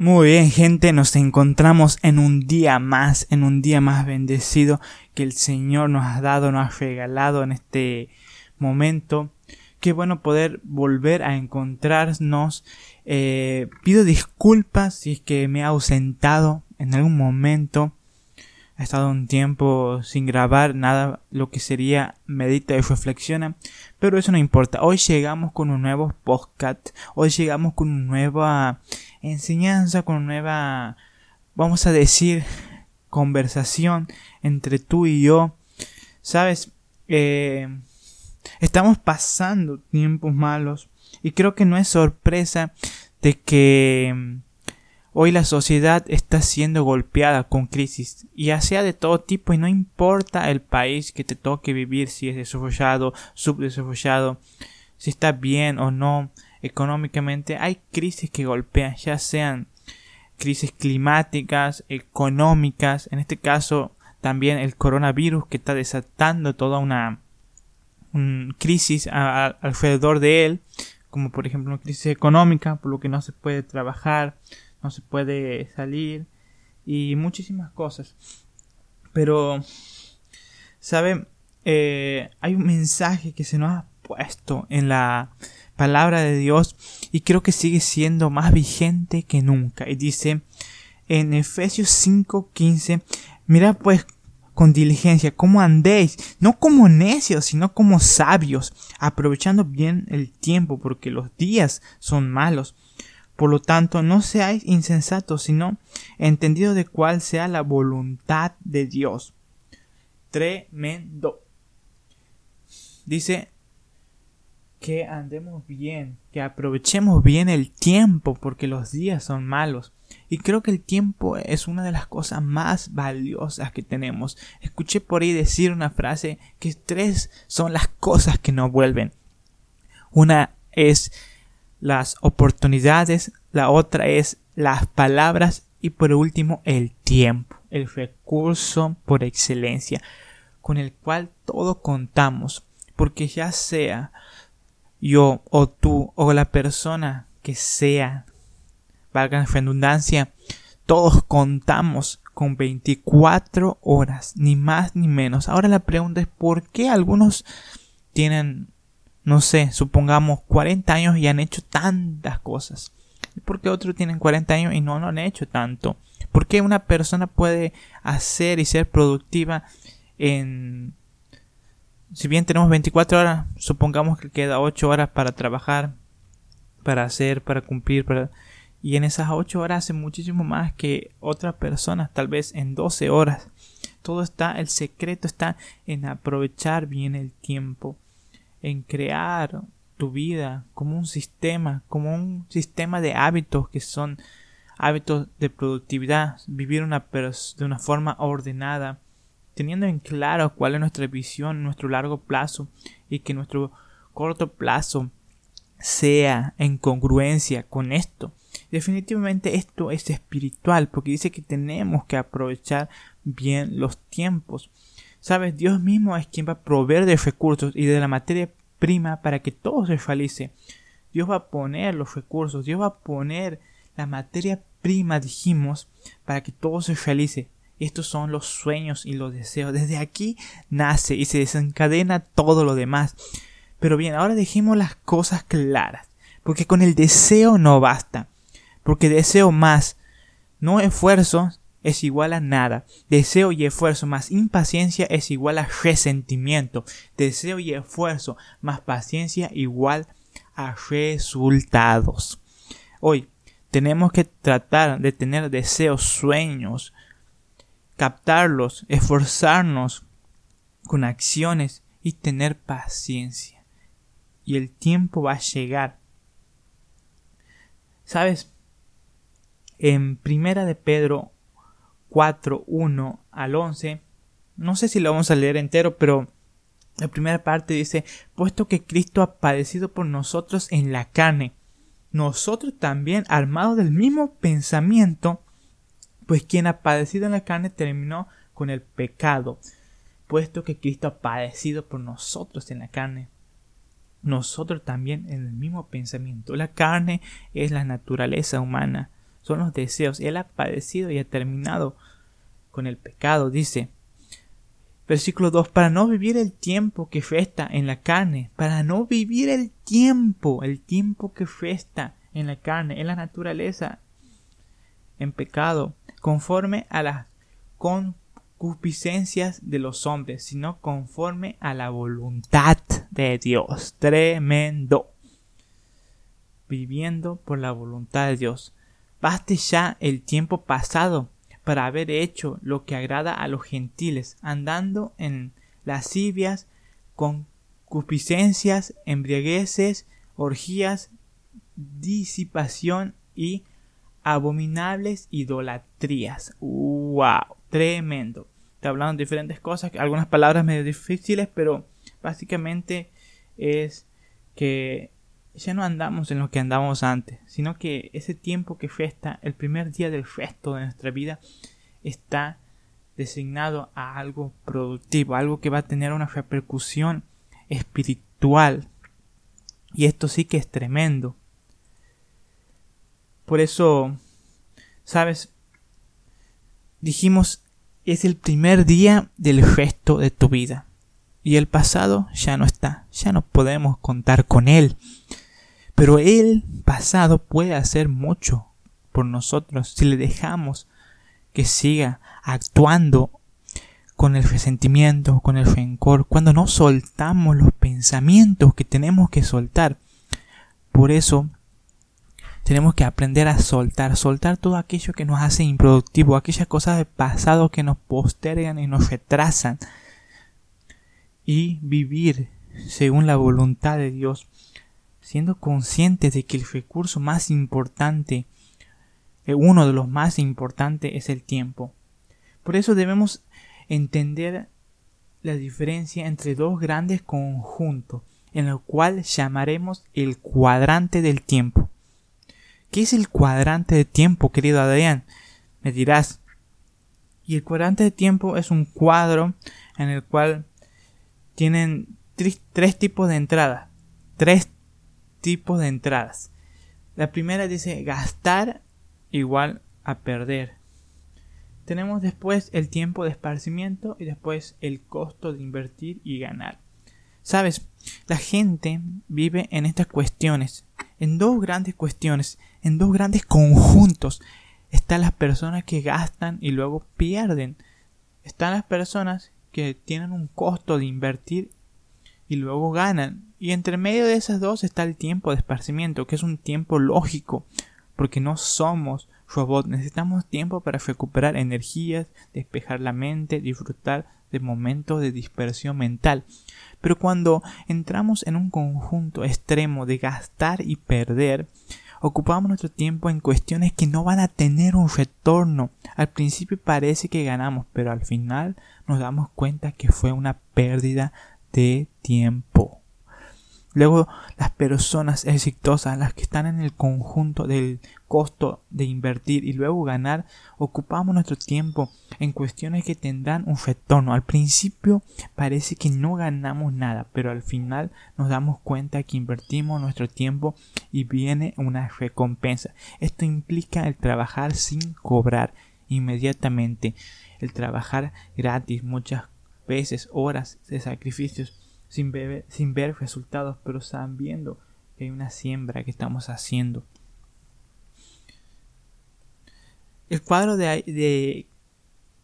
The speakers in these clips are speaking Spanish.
Muy bien, gente, nos encontramos en un día más, en un día más bendecido que el Señor nos ha dado, nos ha regalado en este momento. Qué bueno poder volver a encontrarnos. Eh, pido disculpas si es que me he ausentado en algún momento. He estado un tiempo sin grabar nada lo que sería medita y reflexiona, pero eso no importa. Hoy llegamos con un nuevo podcast, hoy llegamos con una nueva enseñanza, con una nueva, vamos a decir, conversación entre tú y yo. Sabes, eh, estamos pasando tiempos malos y creo que no es sorpresa de que hoy la sociedad está siendo golpeada con crisis, ya sea de todo tipo y no importa el país que te toque vivir, si es desarrollado, subdesarrollado, si está bien o no, económicamente, hay crisis que golpean, ya sean crisis climáticas, económicas, en este caso también el coronavirus que está desatando toda una, crisis alrededor de él, como por ejemplo una crisis económica, por lo que no se puede trabajar, no se puede salir y muchísimas cosas. Pero, ¿sabe? Eh, hay un mensaje que se nos ha puesto en la palabra de Dios y creo que sigue siendo más vigente que nunca. Y dice en Efesios 5:15, mira pues con diligencia cómo andéis, no como necios, sino como sabios, aprovechando bien el tiempo, porque los días son malos. Por lo tanto, no seáis insensatos, sino entendidos de cuál sea la voluntad de Dios. Tremendo. Dice que andemos bien, que aprovechemos bien el tiempo porque los días son malos. Y creo que el tiempo es una de las cosas más valiosas que tenemos. Escuché por ahí decir una frase que tres son las cosas que no vuelven. Una es las oportunidades, la otra es las palabras y por último el tiempo, el recurso por excelencia con el cual todo contamos. Porque ya sea yo o tú o la persona que sea, valga la redundancia, todos contamos con 24 horas, ni más ni menos. Ahora la pregunta es por qué algunos tienen, no sé, supongamos 40 años y han hecho tantas cosas. ¿Por qué otros tienen 40 años y no, no han hecho tanto? ¿Por qué una persona puede hacer y ser productiva en si bien tenemos 24 horas, supongamos que queda 8 horas para trabajar, para hacer, para cumplir, para... y en esas 8 horas hace muchísimo más que otras personas, tal vez en 12 horas. Todo está, el secreto está en aprovechar bien el tiempo, en crear tu vida como un sistema, como un sistema de hábitos que son hábitos de productividad, vivir una de una forma ordenada, teniendo en claro cuál es nuestra visión, nuestro largo plazo y que nuestro corto plazo sea en congruencia con esto. Definitivamente esto es espiritual porque dice que tenemos que aprovechar bien los tiempos. Sabes, Dios mismo es quien va a proveer de recursos y de la materia prima para que todo se realice. Dios va a poner los recursos, Dios va a poner la materia prima, dijimos, para que todo se realice. Estos son los sueños y los deseos. Desde aquí nace y se desencadena todo lo demás. Pero bien, ahora dejemos las cosas claras. Porque con el deseo no basta. Porque deseo más no esfuerzo es igual a nada. Deseo y esfuerzo más impaciencia es igual a resentimiento. Deseo y esfuerzo más paciencia igual a resultados. Hoy tenemos que tratar de tener deseos, sueños, captarlos, esforzarnos con acciones y tener paciencia. Y el tiempo va a llegar. ¿Sabes? En Primera de Pedro 4, 1 al 11. No sé si lo vamos a leer entero, pero la primera parte dice, puesto que Cristo ha padecido por nosotros en la carne, nosotros también, armados del mismo pensamiento, pues quien ha padecido en la carne terminó con el pecado, puesto que Cristo ha padecido por nosotros en la carne. Nosotros también en el mismo pensamiento. La carne es la naturaleza humana, son los deseos. Él ha padecido y ha terminado con el pecado, dice. Versículo 2, para no vivir el tiempo que festa en la carne, para no vivir el tiempo, el tiempo que festa en la carne, en la naturaleza, en pecado, conforme a las concupiscencias de los hombres, sino conforme a la voluntad de Dios. Tremendo. Viviendo por la voluntad de Dios. Baste ya el tiempo pasado para haber hecho lo que agrada a los gentiles, andando en lascivias, concupiscencias, embriagueces, orgías, disipación y abominables idolatrías. ¡Wow! Tremendo. Está hablando de diferentes cosas, algunas palabras medio difíciles, pero básicamente es que ya no andamos en lo que andábamos antes, sino que ese tiempo que festa, el primer día del festo de nuestra vida, está designado a algo productivo, algo que va a tener una repercusión espiritual. Y esto sí que es tremendo. Por eso, ¿sabes? Dijimos, es el primer día del festo de tu vida. Y el pasado ya no está, ya no podemos contar con él. Pero el pasado puede hacer mucho por nosotros si le dejamos que siga actuando con el resentimiento, con el rencor, cuando no soltamos los pensamientos que tenemos que soltar. Por eso tenemos que aprender a soltar, soltar todo aquello que nos hace improductivo, aquellas cosas del pasado que nos postergan y nos retrasan. Y vivir según la voluntad de Dios siendo conscientes de que el recurso más importante, eh, uno de los más importantes, es el tiempo. Por eso debemos entender la diferencia entre dos grandes conjuntos, en el cual llamaremos el cuadrante del tiempo. ¿Qué es el cuadrante de tiempo, querido Adrián? Me dirás. Y el cuadrante de tiempo es un cuadro en el cual tienen tres tipos de entradas, tres tipos de entradas. La primera dice gastar igual a perder. Tenemos después el tiempo de esparcimiento y después el costo de invertir y ganar. Sabes, la gente vive en estas cuestiones, en dos grandes cuestiones, en dos grandes conjuntos. Están las personas que gastan y luego pierden. Están las personas que tienen un costo de invertir y luego ganan. Y entre medio de esas dos está el tiempo de esparcimiento, que es un tiempo lógico, porque no somos robots, necesitamos tiempo para recuperar energías, despejar la mente, disfrutar de momentos de dispersión mental. Pero cuando entramos en un conjunto extremo de gastar y perder, ocupamos nuestro tiempo en cuestiones que no van a tener un retorno. Al principio parece que ganamos, pero al final nos damos cuenta que fue una pérdida de tiempo. Luego, las personas exitosas, las que están en el conjunto del costo de invertir y luego ganar, ocupamos nuestro tiempo en cuestiones que tendrán un retorno. Al principio parece que no ganamos nada, pero al final nos damos cuenta que invertimos nuestro tiempo y viene una recompensa. Esto implica el trabajar sin cobrar inmediatamente, el trabajar gratis muchas veces, horas de sacrificios sin, sin ver resultados, pero sabiendo que hay una siembra que estamos haciendo. El cuadro de, de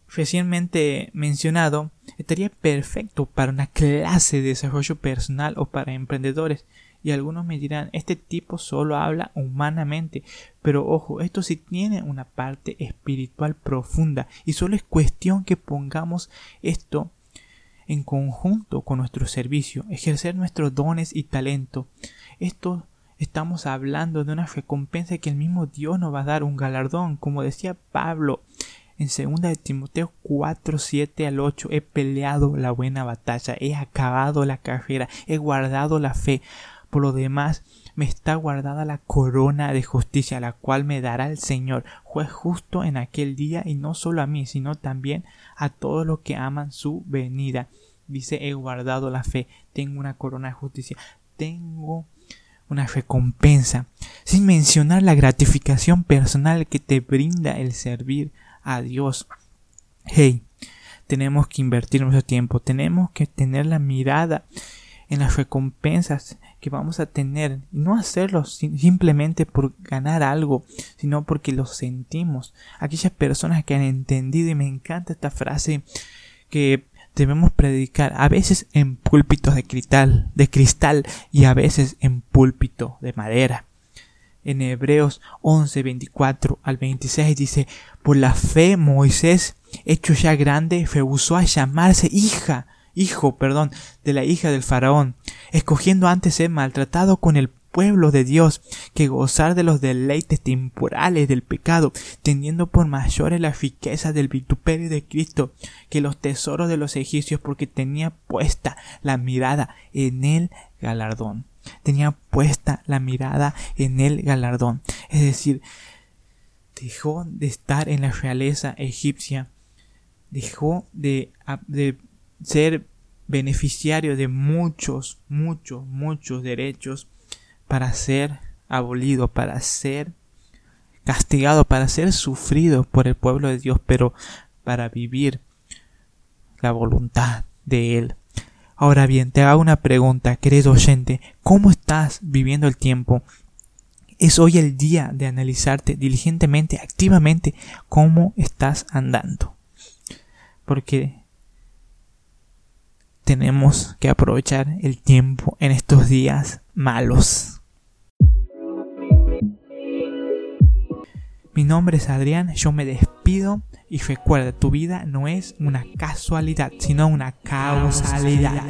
recientemente mencionado estaría perfecto para una clase de desarrollo personal o para emprendedores. Y algunos me dirán, este tipo solo habla humanamente. Pero ojo, esto sí tiene una parte espiritual profunda. Y solo es cuestión que pongamos esto en conjunto con nuestro servicio, ejercer nuestros dones y talento. Esto estamos hablando de una recompensa que el mismo Dios nos va a dar un galardón, como decía Pablo En 2 de Timoteo 4, 7 al 8, he peleado la buena batalla, he acabado la carrera, he guardado la fe. Por lo demás, me está guardada la corona de justicia, la cual me dará el Señor, juez justo en aquel día, y no solo a mí, sino también a todos los que aman su venida. Dice, he guardado la fe, tengo una corona de justicia, tengo una recompensa, sin mencionar la gratificación personal que te brinda el servir a Dios. Hey, tenemos que invertir nuestro tiempo, tenemos que tener la mirada en las recompensas que vamos a tener y no hacerlo simplemente por ganar algo, sino porque lo sentimos. Aquellas personas que han entendido y me encanta esta frase que debemos predicar a veces en púlpitos de cristal, de cristal y a veces en púlpito de madera. En Hebreos 11, 24 al 26 dice, por la fe Moisés, hecho ya grande, rehusó a llamarse hija, hijo, perdón, de la hija del faraón, escogiendo antes ser maltratado con el pueblo de Dios que gozar de los deleites temporales del pecado, teniendo por mayores la riqueza del vituperio de Cristo que los tesoros de los egipcios, porque tenía puesta la mirada en el galardón. Tenía puesta la mirada en el galardón. Es decir, dejó de estar en la realeza egipcia, dejó de, de ser beneficiario de muchos, muchos, muchos derechos para ser abolido, para ser castigado, para ser sufrido por el pueblo de Dios, pero para vivir la voluntad de Él. Ahora bien, te hago una pregunta, querido oyente, ¿cómo estás viviendo el tiempo? Es hoy el día de analizarte diligentemente, activamente, cómo estás andando. Porque tenemos que aprovechar el tiempo en estos días malos. Mi nombre es Adrián, yo me despido y recuerda, tu vida no es una casualidad, sino una causalidad.